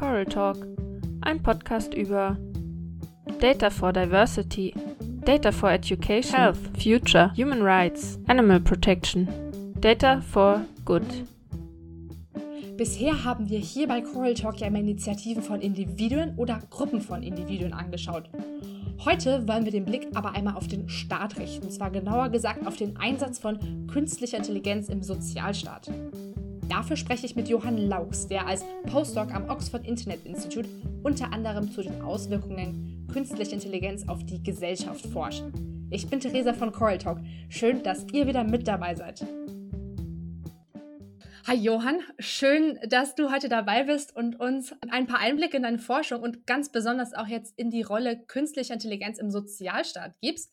Coral Talk, ein Podcast über Data for Diversity, Data for Education, Health, Future, Human Rights, Animal Protection, Data for Good. Bisher haben wir hier bei Coral Talk ja immer Initiativen von Individuen oder Gruppen von Individuen angeschaut. Heute wollen wir den Blick aber einmal auf den Staat richten, und zwar genauer gesagt auf den Einsatz von künstlicher Intelligenz im Sozialstaat. Dafür spreche ich mit Johann Laux, der als Postdoc am Oxford Internet Institute unter anderem zu den Auswirkungen künstlicher Intelligenz auf die Gesellschaft forscht. Ich bin Theresa von Coral Talk. Schön, dass ihr wieder mit dabei seid. Hi Johann, schön, dass du heute dabei bist und uns ein paar Einblicke in deine Forschung und ganz besonders auch jetzt in die Rolle künstlicher Intelligenz im Sozialstaat gibst.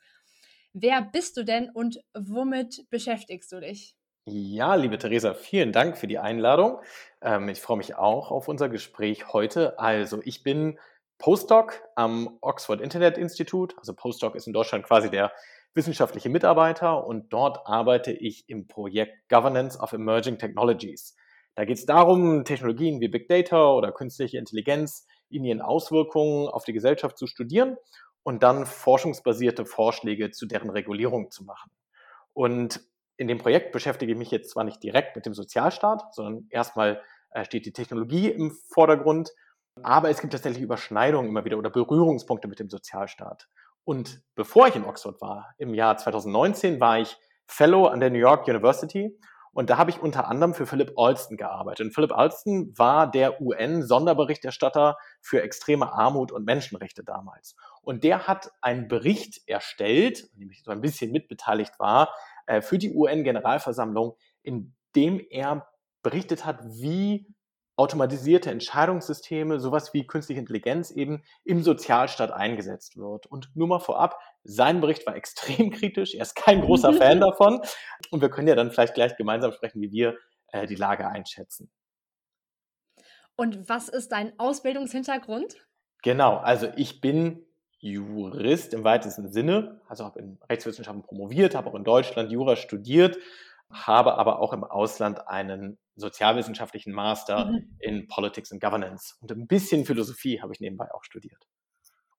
Wer bist du denn und womit beschäftigst du dich? Ja, liebe Theresa, vielen Dank für die Einladung. Ähm, ich freue mich auch auf unser Gespräch heute. Also, ich bin Postdoc am Oxford Internet Institute. Also Postdoc ist in Deutschland quasi der wissenschaftliche Mitarbeiter und dort arbeite ich im Projekt Governance of Emerging Technologies. Da geht es darum, Technologien wie Big Data oder künstliche Intelligenz in ihren Auswirkungen auf die Gesellschaft zu studieren und dann forschungsbasierte Vorschläge zu deren Regulierung zu machen. Und in dem Projekt beschäftige ich mich jetzt zwar nicht direkt mit dem Sozialstaat, sondern erstmal äh, steht die Technologie im Vordergrund, aber es gibt tatsächlich Überschneidungen immer wieder oder Berührungspunkte mit dem Sozialstaat. Und bevor ich in Oxford war, im Jahr 2019, war ich Fellow an der New York University und da habe ich unter anderem für Philip Alston gearbeitet. Und Philip Alston war der UN-Sonderberichterstatter für extreme Armut und Menschenrechte damals. Und der hat einen Bericht erstellt, an dem ich so ein bisschen mitbeteiligt war, äh, für die UN-Generalversammlung, in dem er berichtet hat, wie automatisierte Entscheidungssysteme, sowas wie künstliche Intelligenz eben im Sozialstaat eingesetzt wird. Und nur mal vorab, sein Bericht war extrem kritisch, er ist kein großer Fan davon. Und wir können ja dann vielleicht gleich gemeinsam sprechen, wie wir äh, die Lage einschätzen. Und was ist dein Ausbildungshintergrund? Genau, also ich bin Jurist im weitesten Sinne, also habe in Rechtswissenschaften promoviert, habe auch in Deutschland Jura studiert, habe aber auch im Ausland einen sozialwissenschaftlichen Master mhm. in Politics and Governance und ein bisschen Philosophie habe ich nebenbei auch studiert.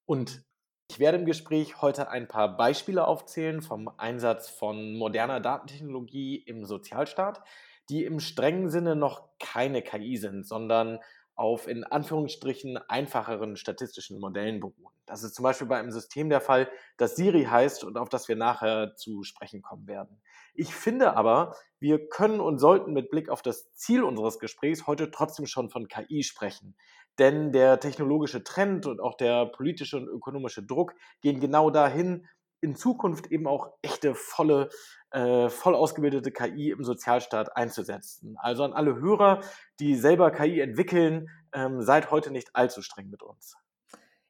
Und ich werde im Gespräch heute ein paar Beispiele aufzählen vom Einsatz von moderner Datentechnologie im Sozialstaat, die im strengen Sinne noch keine KI sind, sondern auf in Anführungsstrichen einfacheren statistischen Modellen beruhen. Das ist zum Beispiel bei einem System der Fall, das Siri heißt und auf das wir nachher zu sprechen kommen werden. Ich finde aber, wir können und sollten mit Blick auf das Ziel unseres Gesprächs heute trotzdem schon von KI sprechen. Denn der technologische Trend und auch der politische und ökonomische Druck gehen genau dahin, in Zukunft eben auch echte, volle, äh, voll ausgebildete KI im Sozialstaat einzusetzen. Also an alle Hörer, die selber KI entwickeln, ähm, seid heute nicht allzu streng mit uns.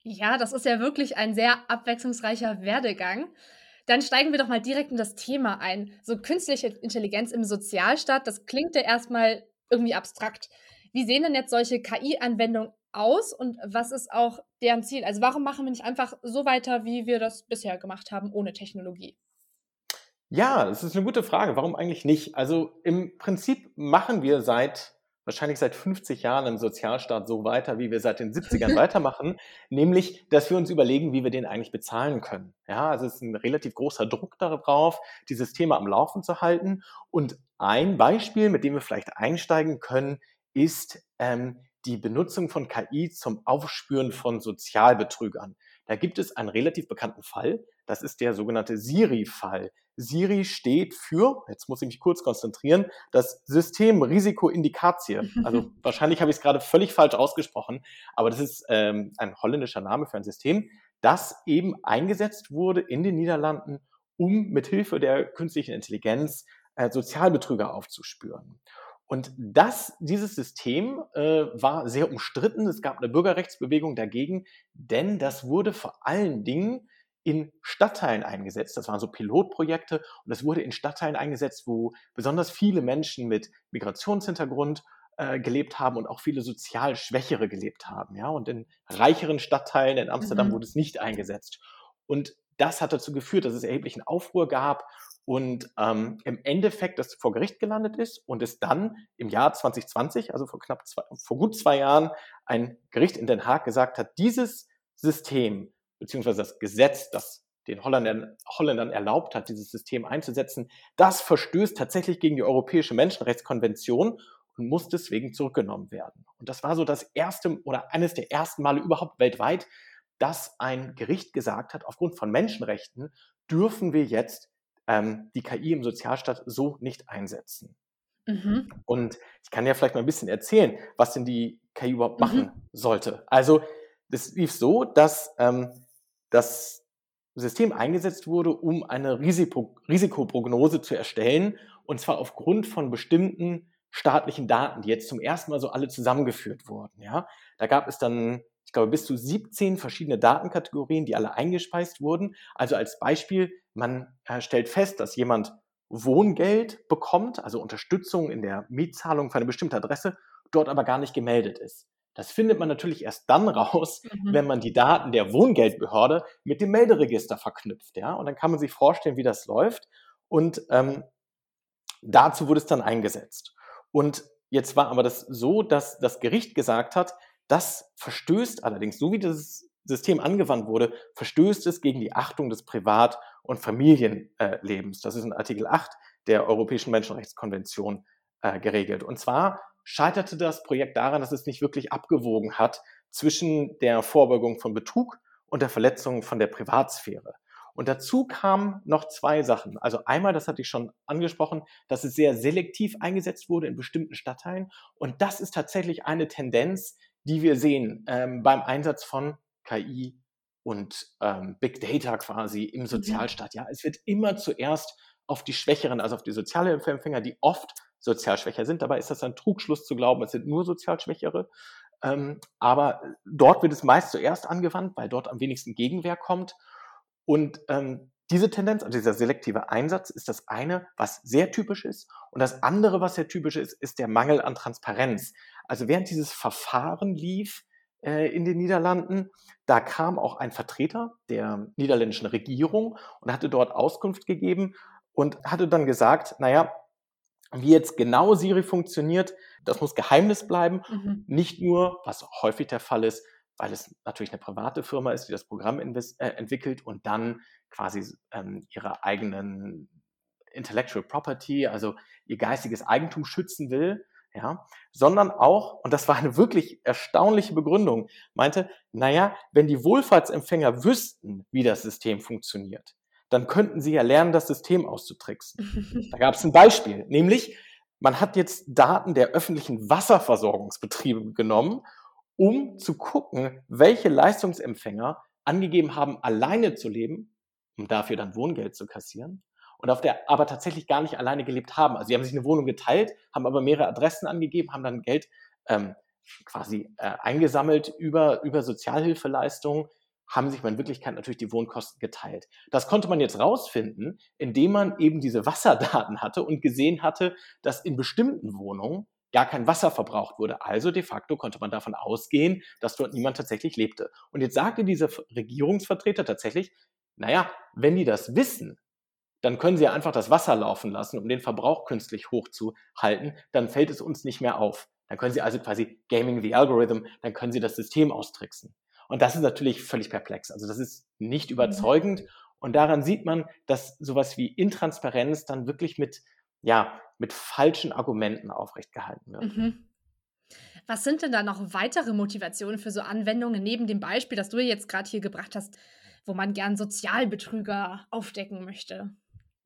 Ja, das ist ja wirklich ein sehr abwechslungsreicher Werdegang. Dann steigen wir doch mal direkt in das Thema ein. So künstliche Intelligenz im Sozialstaat, das klingt ja erstmal irgendwie abstrakt. Wie sehen denn jetzt solche KI-Anwendungen aus und was ist auch deren Ziel? Also warum machen wir nicht einfach so weiter, wie wir das bisher gemacht haben, ohne Technologie? Ja, das ist eine gute Frage. Warum eigentlich nicht? Also im Prinzip machen wir seit wahrscheinlich seit 50 Jahren im Sozialstaat so weiter, wie wir seit den 70ern weitermachen, nämlich, dass wir uns überlegen, wie wir den eigentlich bezahlen können. Ja, also es ist ein relativ großer Druck darauf, dieses Thema am Laufen zu halten. Und ein Beispiel, mit dem wir vielleicht einsteigen können, ist ähm, die Benutzung von KI zum Aufspüren von Sozialbetrügern. Da gibt es einen relativ bekannten Fall. Das ist der sogenannte Siri-Fall. Siri steht für, jetzt muss ich mich kurz konzentrieren, das System Risikoindikatie. Also wahrscheinlich habe ich es gerade völlig falsch ausgesprochen, aber das ist ähm, ein holländischer Name für ein System, das eben eingesetzt wurde in den Niederlanden, um mithilfe der künstlichen Intelligenz äh, Sozialbetrüger aufzuspüren. Und das, dieses System äh, war sehr umstritten. Es gab eine Bürgerrechtsbewegung dagegen, denn das wurde vor allen Dingen in Stadtteilen eingesetzt. Das waren so Pilotprojekte und das wurde in Stadtteilen eingesetzt, wo besonders viele Menschen mit Migrationshintergrund äh, gelebt haben und auch viele sozial Schwächere gelebt haben. Ja? Und in reicheren Stadtteilen in Amsterdam mhm. wurde es nicht eingesetzt. Und das hat dazu geführt, dass es erheblichen Aufruhr gab und ähm, im Endeffekt das vor Gericht gelandet ist und es dann im Jahr 2020, also vor knapp zwei, vor gut zwei Jahren, ein Gericht in Den Haag gesagt hat, dieses System beziehungsweise das Gesetz, das den Holländern, Holländern erlaubt hat, dieses System einzusetzen, das verstößt tatsächlich gegen die Europäische Menschenrechtskonvention und muss deswegen zurückgenommen werden. Und das war so das erste oder eines der ersten Male überhaupt weltweit, dass ein Gericht gesagt hat, aufgrund von Menschenrechten dürfen wir jetzt ähm, die KI im Sozialstaat so nicht einsetzen. Mhm. Und ich kann ja vielleicht mal ein bisschen erzählen, was denn die KI überhaupt machen mhm. sollte. Also, das lief so, dass ähm, das System eingesetzt wurde, um eine Risiko Risikoprognose zu erstellen, und zwar aufgrund von bestimmten staatlichen Daten, die jetzt zum ersten Mal so alle zusammengeführt wurden. Ja, da gab es dann, ich glaube, bis zu 17 verschiedene Datenkategorien, die alle eingespeist wurden. Also als Beispiel, man äh, stellt fest, dass jemand Wohngeld bekommt, also Unterstützung in der Mietzahlung für eine bestimmte Adresse, dort aber gar nicht gemeldet ist. Das findet man natürlich erst dann raus, mhm. wenn man die Daten der Wohngeldbehörde mit dem Melderegister verknüpft. Ja? Und dann kann man sich vorstellen, wie das läuft. Und ähm, dazu wurde es dann eingesetzt. Und jetzt war aber das so, dass das Gericht gesagt hat, das verstößt allerdings, so wie das System angewandt wurde, verstößt es gegen die Achtung des Privat- und Familienlebens. Das ist in Artikel 8 der Europäischen Menschenrechtskonvention äh, geregelt. Und zwar scheiterte das Projekt daran, dass es nicht wirklich abgewogen hat zwischen der Vorbeugung von Betrug und der Verletzung von der Privatsphäre. Und dazu kamen noch zwei Sachen. Also einmal, das hatte ich schon angesprochen, dass es sehr selektiv eingesetzt wurde in bestimmten Stadtteilen. Und das ist tatsächlich eine Tendenz, die wir sehen ähm, beim Einsatz von KI und ähm, Big Data quasi im mhm. Sozialstaat. Ja, es wird immer zuerst auf die Schwächeren, also auf die Sozialhilfeempfänger, die oft sozial schwächer sind. Dabei ist das ein Trugschluss zu glauben, es sind nur sozial Schwächere. Ähm, aber dort wird es meist zuerst angewandt, weil dort am wenigsten Gegenwehr kommt. Und ähm, diese Tendenz, also dieser selektive Einsatz, ist das eine, was sehr typisch ist. Und das andere, was sehr typisch ist, ist der Mangel an Transparenz. Also während dieses Verfahren lief äh, in den Niederlanden, da kam auch ein Vertreter der niederländischen Regierung und hatte dort Auskunft gegeben und hatte dann gesagt, naja, wie jetzt genau Siri funktioniert, das muss Geheimnis bleiben. Mhm. Nicht nur, was häufig der Fall ist, weil es natürlich eine private Firma ist, die das Programm äh, entwickelt und dann quasi ähm, ihre eigenen Intellectual Property, also ihr geistiges Eigentum schützen will, ja, sondern auch, und das war eine wirklich erstaunliche Begründung, meinte, naja, wenn die Wohlfahrtsempfänger wüssten, wie das System funktioniert, dann könnten sie ja lernen, das System auszutricksen. da gab es ein Beispiel, nämlich man hat jetzt Daten der öffentlichen Wasserversorgungsbetriebe genommen um zu gucken, welche Leistungsempfänger angegeben haben, alleine zu leben, um dafür dann Wohngeld zu kassieren, und auf der aber tatsächlich gar nicht alleine gelebt haben. Also sie haben sich eine Wohnung geteilt, haben aber mehrere Adressen angegeben, haben dann Geld ähm, quasi äh, eingesammelt über, über Sozialhilfeleistungen, haben sich in Wirklichkeit natürlich die Wohnkosten geteilt. Das konnte man jetzt rausfinden, indem man eben diese Wasserdaten hatte und gesehen hatte, dass in bestimmten Wohnungen gar kein Wasser verbraucht wurde. Also de facto konnte man davon ausgehen, dass dort niemand tatsächlich lebte. Und jetzt sagte dieser Regierungsvertreter tatsächlich, naja, wenn die das wissen, dann können sie ja einfach das Wasser laufen lassen, um den Verbrauch künstlich hochzuhalten, dann fällt es uns nicht mehr auf. Dann können sie also quasi gaming the algorithm, dann können sie das System austricksen. Und das ist natürlich völlig perplex. Also das ist nicht mhm. überzeugend. Und daran sieht man, dass sowas wie Intransparenz dann wirklich mit ja, mit falschen Argumenten aufrecht gehalten wird. Mhm. Was sind denn da noch weitere Motivationen für so Anwendungen neben dem Beispiel, das du jetzt gerade hier gebracht hast, wo man gern Sozialbetrüger aufdecken möchte?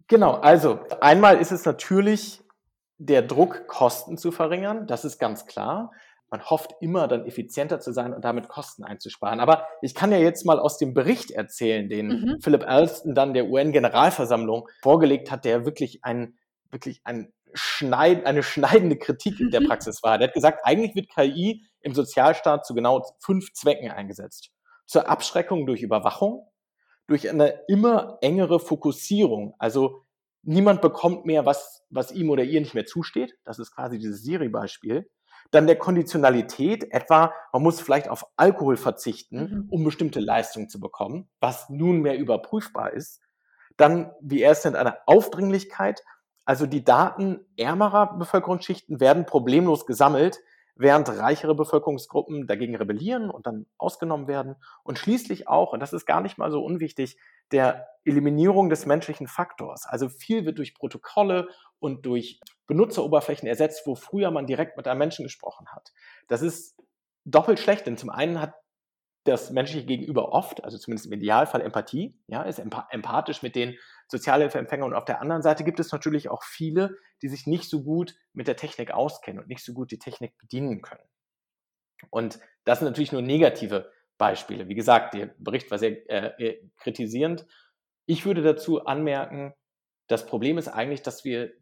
Genau, also einmal ist es natürlich der Druck, Kosten zu verringern, das ist ganz klar. Man hofft immer dann effizienter zu sein und damit Kosten einzusparen. Aber ich kann ja jetzt mal aus dem Bericht erzählen, den mhm. Philip Alston dann der UN-Generalversammlung vorgelegt hat, der wirklich ein wirklich ein Schneid, eine schneidende Kritik der mhm. Praxis war. Der hat gesagt, eigentlich wird KI im Sozialstaat zu genau fünf Zwecken eingesetzt. Zur Abschreckung durch Überwachung, durch eine immer engere Fokussierung. Also niemand bekommt mehr, was, was ihm oder ihr nicht mehr zusteht. Das ist quasi dieses Siri-Beispiel. Dann der Konditionalität, etwa man muss vielleicht auf Alkohol verzichten, mhm. um bestimmte Leistungen zu bekommen, was nunmehr überprüfbar ist. Dann, wie er es nennt, eine Aufdringlichkeit, also die Daten ärmerer Bevölkerungsschichten werden problemlos gesammelt, während reichere Bevölkerungsgruppen dagegen rebellieren und dann ausgenommen werden. Und schließlich auch, und das ist gar nicht mal so unwichtig, der Eliminierung des menschlichen Faktors. Also viel wird durch Protokolle und durch Benutzeroberflächen ersetzt, wo früher man direkt mit einem Menschen gesprochen hat. Das ist doppelt schlecht, denn zum einen hat das menschliche Gegenüber oft, also zumindest im Idealfall Empathie, ja, ist empathisch mit den Sozialhilfeempfängern und auf der anderen Seite gibt es natürlich auch viele, die sich nicht so gut mit der Technik auskennen und nicht so gut die Technik bedienen können. Und das sind natürlich nur negative Beispiele. Wie gesagt, der Bericht war sehr äh, äh kritisierend. Ich würde dazu anmerken, das Problem ist eigentlich, dass wir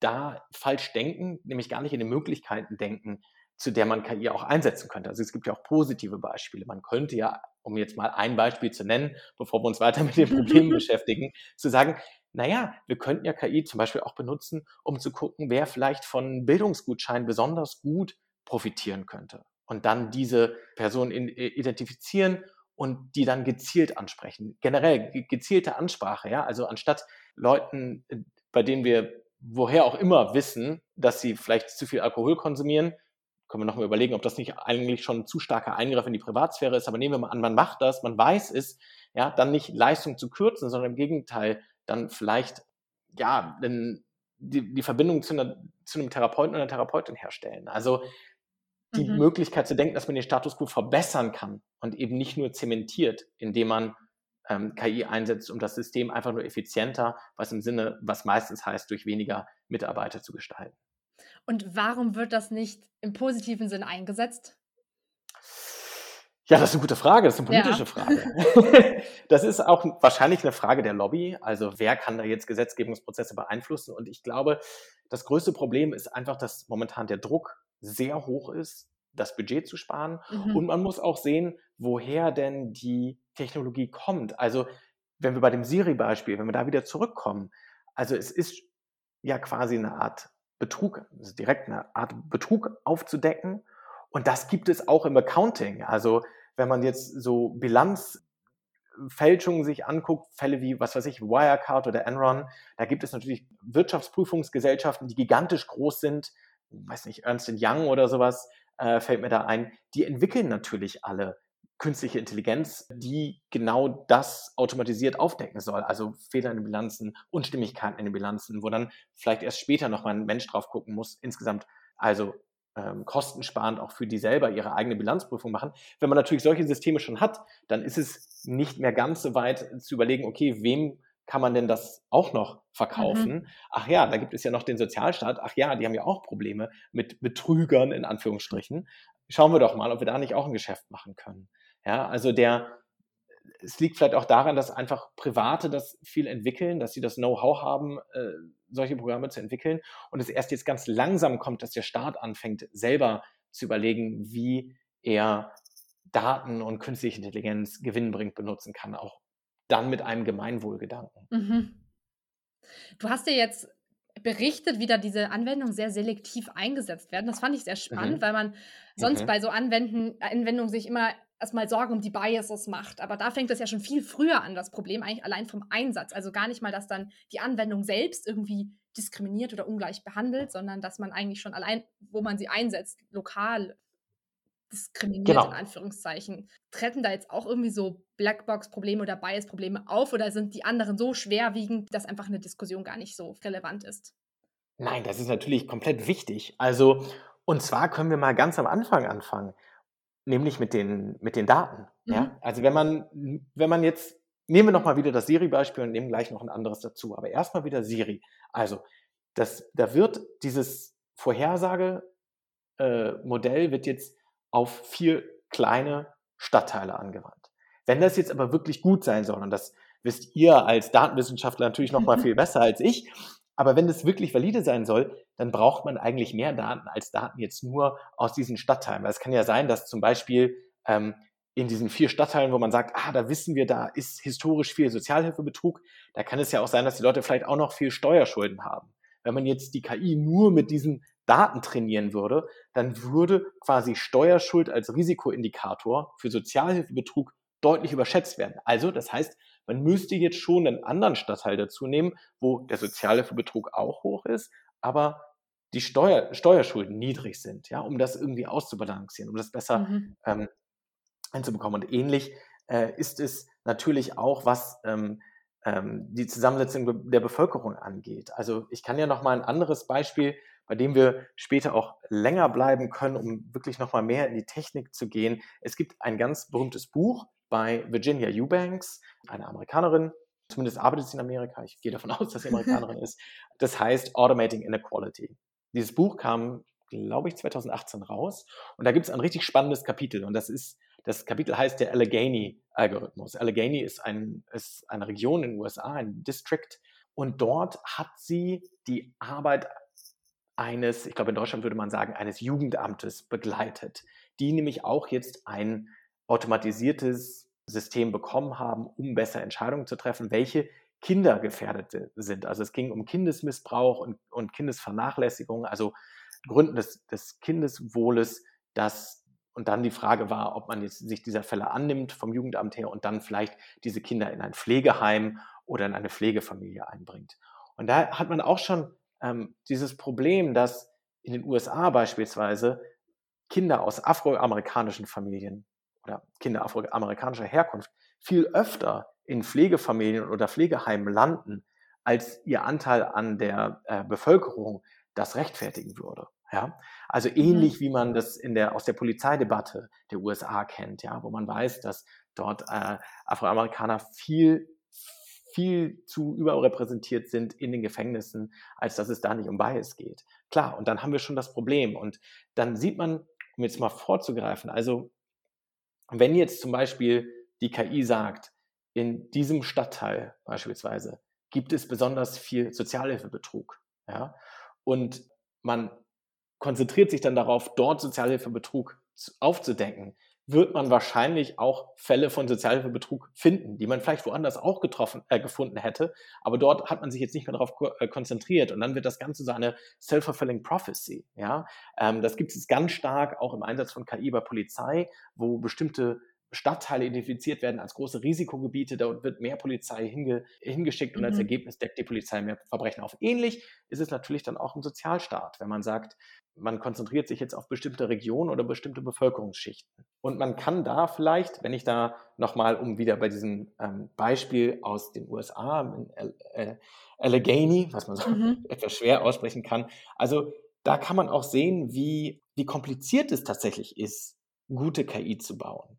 da falsch denken, nämlich gar nicht in den Möglichkeiten denken, zu der man KI auch einsetzen könnte. Also es gibt ja auch positive Beispiele. Man könnte ja, um jetzt mal ein Beispiel zu nennen, bevor wir uns weiter mit den Problemen beschäftigen, zu sagen, naja, wir könnten ja KI zum Beispiel auch benutzen, um zu gucken, wer vielleicht von Bildungsgutscheinen besonders gut profitieren könnte. Und dann diese Person identifizieren und die dann gezielt ansprechen. Generell gezielte Ansprache, ja. Also anstatt Leuten, äh, bei denen wir woher auch immer wissen, dass sie vielleicht zu viel Alkohol konsumieren, können wir nochmal überlegen, ob das nicht eigentlich schon ein zu starker Eingriff in die Privatsphäre ist. Aber nehmen wir mal an, man macht das, man weiß es, ja, dann nicht Leistung zu kürzen, sondern im Gegenteil, dann vielleicht, ja, die, die Verbindung zu, einer, zu einem Therapeuten oder einer Therapeutin herstellen. Also die mhm. Möglichkeit zu denken, dass man den Status quo verbessern kann und eben nicht nur zementiert, indem man ähm, KI einsetzt, um das System einfach nur effizienter, was im Sinne, was meistens heißt, durch weniger Mitarbeiter zu gestalten. Und warum wird das nicht im positiven Sinn eingesetzt? Ja, das ist eine gute Frage. Das ist eine politische ja. Frage. das ist auch wahrscheinlich eine Frage der Lobby. Also wer kann da jetzt Gesetzgebungsprozesse beeinflussen? Und ich glaube, das größte Problem ist einfach, dass momentan der Druck sehr hoch ist, das Budget zu sparen. Mhm. Und man muss auch sehen, woher denn die Technologie kommt. Also wenn wir bei dem Siri-Beispiel, wenn wir da wieder zurückkommen, also es ist ja quasi eine Art Betrug, also direkt eine Art Betrug aufzudecken. Und das gibt es auch im Accounting. Also wenn man jetzt so Bilanzfälschungen sich anguckt, Fälle wie, was weiß ich, Wirecard oder Enron, da gibt es natürlich Wirtschaftsprüfungsgesellschaften, die gigantisch groß sind, weiß nicht, Ernst Young oder sowas, äh, fällt mir da ein, die entwickeln natürlich alle künstliche Intelligenz, die genau das automatisiert aufdecken soll. Also Fehler in den Bilanzen, Unstimmigkeiten in den Bilanzen, wo dann vielleicht erst später nochmal ein Mensch drauf gucken muss. Insgesamt also ähm, kostensparend auch für die selber ihre eigene Bilanzprüfung machen. Wenn man natürlich solche Systeme schon hat, dann ist es nicht mehr ganz so weit zu überlegen, okay, wem kann man denn das auch noch verkaufen? Mhm. Ach ja, da gibt es ja noch den Sozialstaat. Ach ja, die haben ja auch Probleme mit Betrügern in Anführungsstrichen. Schauen wir doch mal, ob wir da nicht auch ein Geschäft machen können. Ja, also der, es liegt vielleicht auch daran, dass einfach Private das viel entwickeln, dass sie das Know-how haben, äh, solche Programme zu entwickeln und es erst jetzt ganz langsam kommt, dass der Staat anfängt, selber zu überlegen, wie er Daten und künstliche Intelligenz gewinnbringend benutzen kann, auch dann mit einem Gemeinwohlgedanken. Mhm. Du hast ja jetzt berichtet, wie da diese Anwendungen sehr selektiv eingesetzt werden. Das fand ich sehr spannend, mhm. weil man sonst mhm. bei so Anwenden, Anwendungen sich immer erstmal Sorgen um die Biases macht. Aber da fängt es ja schon viel früher an, das Problem, eigentlich allein vom Einsatz. Also gar nicht mal, dass dann die Anwendung selbst irgendwie diskriminiert oder ungleich behandelt, sondern dass man eigentlich schon allein, wo man sie einsetzt, lokal diskriminiert, genau. in Anführungszeichen. Treten da jetzt auch irgendwie so Blackbox-Probleme oder Bias-Probleme auf oder sind die anderen so schwerwiegend, dass einfach eine Diskussion gar nicht so relevant ist? Nein, das ist natürlich komplett wichtig. Also, und zwar können wir mal ganz am Anfang anfangen. Nämlich mit den, mit den Daten. Mhm. Ja? Also wenn man, wenn man jetzt, nehmen wir nochmal wieder das Siri-Beispiel und nehmen gleich noch ein anderes dazu. Aber erstmal wieder Siri. Also, das, da wird dieses Vorhersagemodell äh, wird jetzt auf vier kleine Stadtteile angewandt. Wenn das jetzt aber wirklich gut sein soll, und das wisst ihr als Datenwissenschaftler natürlich noch mal viel besser als ich, aber wenn das wirklich valide sein soll, dann braucht man eigentlich mehr Daten als Daten jetzt nur aus diesen Stadtteilen. Weil es kann ja sein, dass zum Beispiel ähm, in diesen vier Stadtteilen, wo man sagt, ah, da wissen wir, da ist historisch viel Sozialhilfebetrug, da kann es ja auch sein, dass die Leute vielleicht auch noch viel Steuerschulden haben. Wenn man jetzt die KI nur mit diesen Daten trainieren würde, dann würde quasi Steuerschuld als Risikoindikator für Sozialhilfebetrug deutlich überschätzt werden. Also, das heißt, man müsste jetzt schon einen anderen Stadtteil dazu nehmen, wo der Sozialhilfebetrug auch hoch ist, aber die Steuer, Steuerschulden niedrig sind, ja, um das irgendwie auszubalancieren, um das besser mhm. ähm, einzubekommen. Und ähnlich äh, ist es natürlich auch, was ähm, ähm, die Zusammensetzung der Bevölkerung angeht. Also ich kann ja noch mal ein anderes Beispiel, bei dem wir später auch länger bleiben können, um wirklich noch mal mehr in die Technik zu gehen. Es gibt ein ganz berühmtes Buch bei Virginia Eubanks, eine Amerikanerin, zumindest arbeitet sie in Amerika. Ich gehe davon aus, dass sie Amerikanerin ist. Das heißt Automating Inequality. Dieses Buch kam, glaube ich, 2018 raus und da gibt es ein richtig spannendes Kapitel und das ist das Kapitel heißt der Allegheny-Algorithmus. Allegheny ist, ein, ist eine Region in den USA, ein District. Und dort hat sie die Arbeit eines, ich glaube in Deutschland würde man sagen, eines Jugendamtes begleitet, die nämlich auch jetzt ein automatisiertes System bekommen haben, um besser Entscheidungen zu treffen, welche Kinder gefährdet sind. Also es ging um Kindesmissbrauch und, und Kindesvernachlässigung, also Gründen des, des Kindeswohles, dass und dann die Frage war, ob man jetzt sich dieser Fälle annimmt vom Jugendamt her und dann vielleicht diese Kinder in ein Pflegeheim oder in eine Pflegefamilie einbringt. Und da hat man auch schon ähm, dieses Problem, dass in den USA beispielsweise Kinder aus afroamerikanischen Familien oder Kinder afroamerikanischer Herkunft viel öfter in Pflegefamilien oder Pflegeheimen landen, als ihr Anteil an der äh, Bevölkerung das rechtfertigen würde. Ja, also mhm. ähnlich wie man das in der, aus der Polizeidebatte der USA kennt, ja, wo man weiß, dass dort äh, Afroamerikaner viel, viel zu überrepräsentiert sind in den Gefängnissen, als dass es da nicht um Bias geht. Klar, und dann haben wir schon das Problem. Und dann sieht man, um jetzt mal vorzugreifen, also wenn jetzt zum Beispiel die KI sagt, in diesem Stadtteil beispielsweise gibt es besonders viel Sozialhilfebetrug, ja, und man konzentriert sich dann darauf, dort Sozialhilfebetrug aufzudecken, wird man wahrscheinlich auch Fälle von Sozialhilfebetrug finden, die man vielleicht woanders auch getroffen, äh, gefunden hätte, aber dort hat man sich jetzt nicht mehr darauf äh, konzentriert und dann wird das Ganze so eine self-fulfilling prophecy. Ja? Ähm, das gibt es ganz stark auch im Einsatz von KI bei Polizei, wo bestimmte Stadtteile identifiziert werden als große Risikogebiete, da wird mehr Polizei hinge, hingeschickt und mhm. als Ergebnis deckt die Polizei mehr Verbrechen auf. Ähnlich ist es natürlich dann auch im Sozialstaat, wenn man sagt, man konzentriert sich jetzt auf bestimmte Regionen oder bestimmte Bevölkerungsschichten. Und man kann da vielleicht, wenn ich da nochmal, um wieder bei diesem ähm, Beispiel aus den USA, in äh, Allegheny, was man so mhm. etwas schwer aussprechen kann, also da kann man auch sehen, wie, wie kompliziert es tatsächlich ist, gute KI zu bauen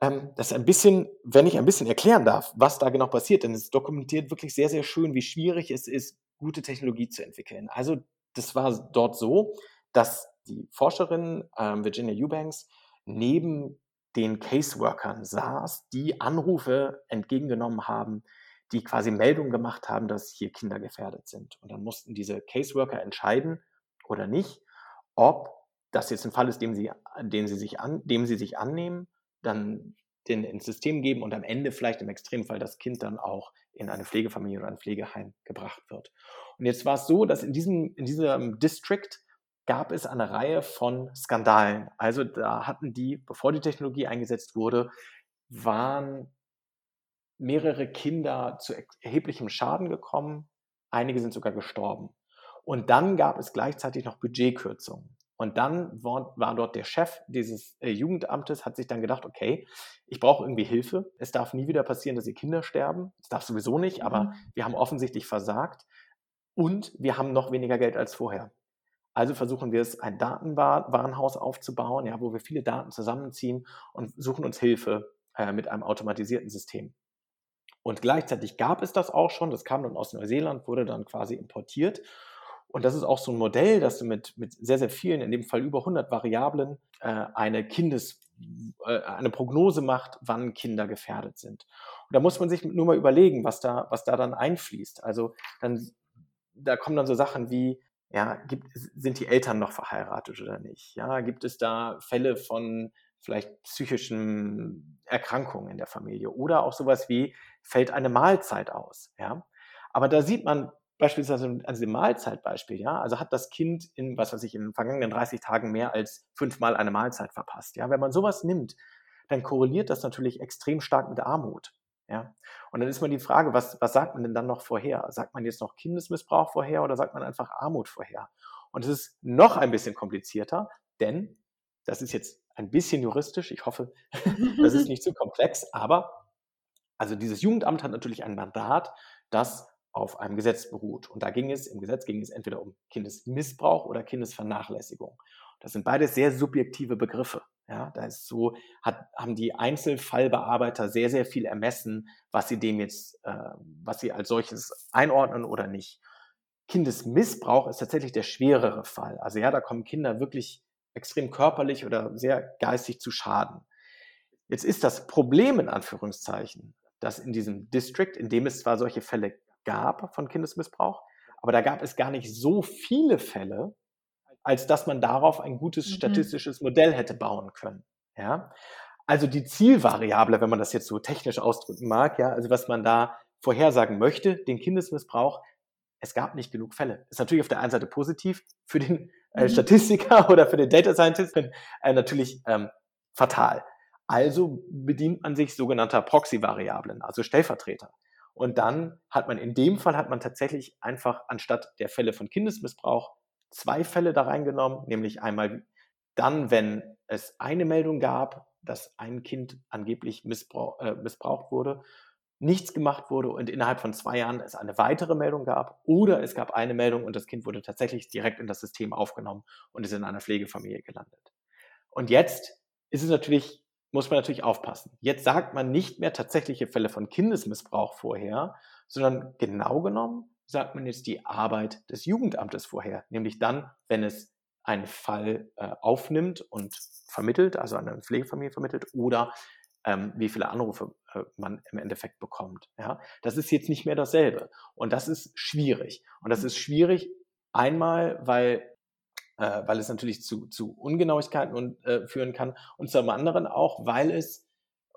ähm, das ein bisschen, wenn ich ein bisschen erklären darf, was da genau passiert, denn es dokumentiert wirklich sehr, sehr schön, wie schwierig es ist, gute Technologie zu entwickeln. Also das war dort so, dass die Forscherin ähm, Virginia Eubanks neben den Caseworkern saß, die Anrufe entgegengenommen haben, die quasi Meldungen gemacht haben, dass hier Kinder gefährdet sind. Und dann mussten diese Caseworker entscheiden oder nicht, ob das jetzt ein Fall ist, dem sie, den sie sich an, dem sie sich annehmen dann den ins System geben und am Ende vielleicht im Extremfall das Kind dann auch in eine Pflegefamilie oder ein Pflegeheim gebracht wird. Und jetzt war es so, dass in diesem, in diesem District gab es eine Reihe von Skandalen. Also da hatten die, bevor die Technologie eingesetzt wurde, waren mehrere Kinder zu erheblichem Schaden gekommen. Einige sind sogar gestorben. Und dann gab es gleichzeitig noch Budgetkürzungen. Und dann war, war dort der Chef dieses äh, Jugendamtes, hat sich dann gedacht, okay, ich brauche irgendwie Hilfe. Es darf nie wieder passieren, dass die Kinder sterben. Das darf sowieso nicht, aber mhm. wir haben offensichtlich versagt. Und wir haben noch weniger Geld als vorher. Also versuchen wir es, ein Datenwarenhaus aufzubauen, ja, wo wir viele Daten zusammenziehen und suchen uns Hilfe äh, mit einem automatisierten System. Und gleichzeitig gab es das auch schon, das kam dann aus Neuseeland, wurde dann quasi importiert und das ist auch so ein Modell, dass du mit, mit sehr, sehr vielen, in dem Fall über 100 Variablen, äh, eine Kindes, äh, eine Prognose macht, wann Kinder gefährdet sind. Und da muss man sich nur mal überlegen, was da, was da dann einfließt. Also dann, da kommen dann so Sachen wie, ja, gibt, sind die Eltern noch verheiratet oder nicht? Ja, gibt es da Fälle von vielleicht psychischen Erkrankungen in der Familie oder auch sowas wie, fällt eine Mahlzeit aus? Ja, aber da sieht man, beispielsweise also dem Mahlzeitbeispiel, ja, also hat das Kind in, was weiß ich, in den vergangenen 30 Tagen mehr als fünfmal eine Mahlzeit verpasst, ja. Wenn man sowas nimmt, dann korreliert das natürlich extrem stark mit Armut, ja. Und dann ist man die Frage, was, was sagt man denn dann noch vorher? Sagt man jetzt noch Kindesmissbrauch vorher oder sagt man einfach Armut vorher? Und es ist noch ein bisschen komplizierter, denn das ist jetzt ein bisschen juristisch. Ich hoffe, das ist nicht zu komplex, aber also dieses Jugendamt hat natürlich ein Mandat, das auf einem Gesetz beruht. Und da ging es, im Gesetz ging es entweder um Kindesmissbrauch oder Kindesvernachlässigung. Das sind beides sehr subjektive Begriffe. Ja, da ist so, hat, haben die Einzelfallbearbeiter sehr, sehr viel ermessen, was sie dem jetzt, äh, was sie als solches einordnen oder nicht. Kindesmissbrauch ist tatsächlich der schwerere Fall. Also ja, da kommen Kinder wirklich extrem körperlich oder sehr geistig zu Schaden. Jetzt ist das Problem in Anführungszeichen, dass in diesem District, in dem es zwar solche Fälle gab von Kindesmissbrauch, aber da gab es gar nicht so viele Fälle, als dass man darauf ein gutes mhm. statistisches Modell hätte bauen können. Ja? Also die Zielvariable, wenn man das jetzt so technisch ausdrücken mag, ja, also was man da vorhersagen möchte, den Kindesmissbrauch, es gab nicht genug Fälle. Ist natürlich auf der einen Seite positiv für den äh, mhm. Statistiker oder für den Data Scientist äh, natürlich ähm, fatal. Also bedient man sich sogenannter Proxy-Variablen, also Stellvertreter. Und dann hat man in dem Fall hat man tatsächlich einfach anstatt der Fälle von Kindesmissbrauch zwei Fälle da reingenommen, nämlich einmal dann, wenn es eine Meldung gab, dass ein Kind angeblich missbrauch, äh, missbraucht wurde, nichts gemacht wurde und innerhalb von zwei Jahren es eine weitere Meldung gab oder es gab eine Meldung und das Kind wurde tatsächlich direkt in das System aufgenommen und ist in einer Pflegefamilie gelandet. Und jetzt ist es natürlich, muss man natürlich aufpassen. Jetzt sagt man nicht mehr tatsächliche Fälle von Kindesmissbrauch vorher, sondern genau genommen sagt man jetzt die Arbeit des Jugendamtes vorher, nämlich dann, wenn es einen Fall äh, aufnimmt und vermittelt, also an eine Pflegefamilie vermittelt, oder ähm, wie viele Anrufe äh, man im Endeffekt bekommt. Ja? Das ist jetzt nicht mehr dasselbe. Und das ist schwierig. Und das ist schwierig einmal, weil, äh, weil es natürlich zu, zu Ungenauigkeiten und, äh, führen kann und zum anderen auch, weil es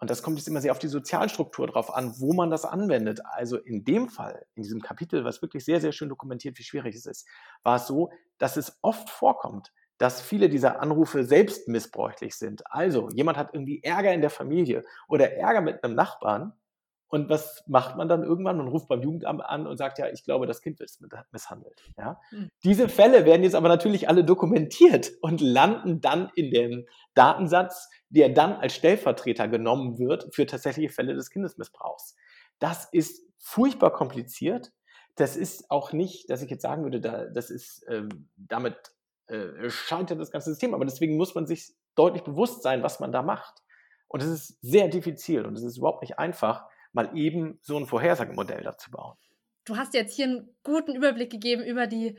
und das kommt jetzt immer sehr auf die Sozialstruktur drauf an, wo man das anwendet. Also in dem Fall, in diesem Kapitel, was wirklich sehr, sehr schön dokumentiert, wie schwierig es ist, war es so, dass es oft vorkommt, dass viele dieser Anrufe selbst missbräuchlich sind. Also jemand hat irgendwie Ärger in der Familie oder Ärger mit einem Nachbarn und was macht man dann irgendwann? Man ruft beim Jugendamt an und sagt, ja, ich glaube, das Kind wird misshandelt. Ja? Mhm. Diese Fälle werden jetzt aber natürlich alle dokumentiert und landen dann in dem Datensatz, der dann als Stellvertreter genommen wird für tatsächliche Fälle des Kindesmissbrauchs. Das ist furchtbar kompliziert. Das ist auch nicht, dass ich jetzt sagen würde, da, das ist ähm, damit äh, scheitert das ganze System. Aber deswegen muss man sich deutlich bewusst sein, was man da macht. Und es ist sehr diffizil und es ist überhaupt nicht einfach, mal eben so ein Vorhersagemodell dazu bauen. Du hast jetzt hier einen guten Überblick gegeben über die,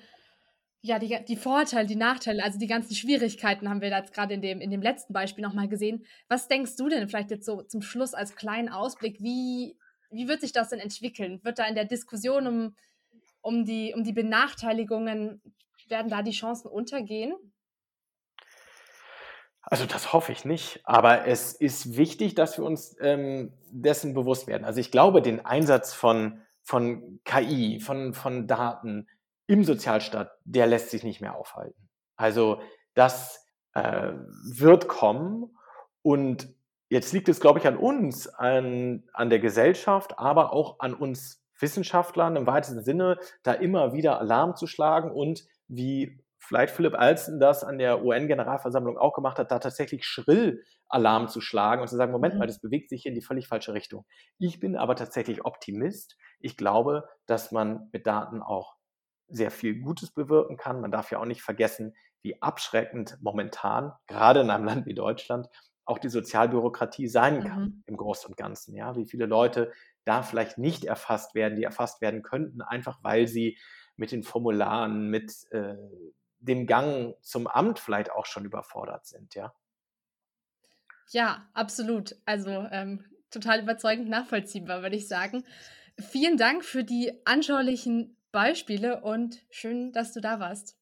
ja, die, die Vorteile, die Nachteile, also die ganzen Schwierigkeiten haben wir jetzt gerade in dem, in dem letzten Beispiel nochmal gesehen. Was denkst du denn vielleicht jetzt so zum Schluss als kleinen Ausblick, wie, wie wird sich das denn entwickeln? Wird da in der Diskussion um, um, die, um die Benachteiligungen, werden da die Chancen untergehen? Also das hoffe ich nicht, aber es ist wichtig, dass wir uns ähm, dessen bewusst werden. Also ich glaube, den Einsatz von, von KI, von, von Daten im Sozialstaat, der lässt sich nicht mehr aufhalten. Also das äh, wird kommen und jetzt liegt es, glaube ich, an uns, an, an der Gesellschaft, aber auch an uns Wissenschaftlern im weitesten Sinne, da immer wieder Alarm zu schlagen und wie vielleicht Philipp Alston das an der UN-Generalversammlung auch gemacht hat, da tatsächlich schrill Alarm zu schlagen und zu sagen, Moment mal, mhm. das bewegt sich hier in die völlig falsche Richtung. Ich bin aber tatsächlich Optimist. Ich glaube, dass man mit Daten auch sehr viel Gutes bewirken kann. Man darf ja auch nicht vergessen, wie abschreckend momentan, gerade in einem Land wie Deutschland, auch die Sozialbürokratie sein kann mhm. im Großen und Ganzen. Ja, wie viele Leute da vielleicht nicht erfasst werden, die erfasst werden könnten, einfach weil sie mit den Formularen, mit äh, dem Gang zum Amt vielleicht auch schon überfordert sind, ja? Ja, absolut. Also ähm, total überzeugend nachvollziehbar, würde ich sagen. Vielen Dank für die anschaulichen Beispiele und schön, dass du da warst.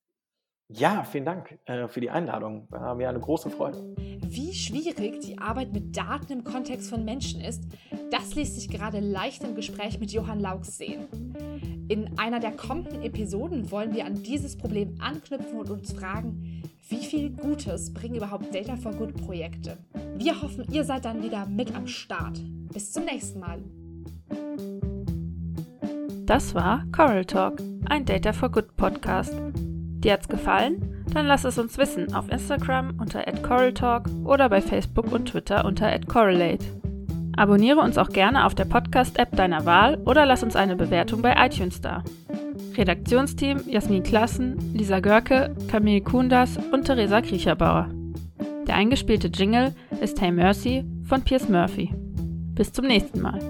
Ja, vielen Dank äh, für die Einladung. War mir eine große Freude. Wie schwierig die Arbeit mit Daten im Kontext von Menschen ist, das ließ sich gerade leicht im Gespräch mit Johann Laux sehen. In einer der kommenden Episoden wollen wir an dieses Problem anknüpfen und uns fragen, wie viel Gutes bringen überhaupt Data for Good Projekte? Wir hoffen, ihr seid dann wieder mit am Start. Bis zum nächsten Mal. Das war Coral Talk, ein Data for Good Podcast. Dir hat's gefallen? Dann lass es uns wissen auf Instagram unter @coraltalk oder bei Facebook und Twitter unter @correlate. Abonniere uns auch gerne auf der Podcast-App deiner Wahl oder lass uns eine Bewertung bei iTunes da. Redaktionsteam Jasmin Klassen, Lisa Görke, Camille Kundas und Theresa Kriecherbauer. Der eingespielte Jingle ist Hey Mercy von Piers Murphy. Bis zum nächsten Mal.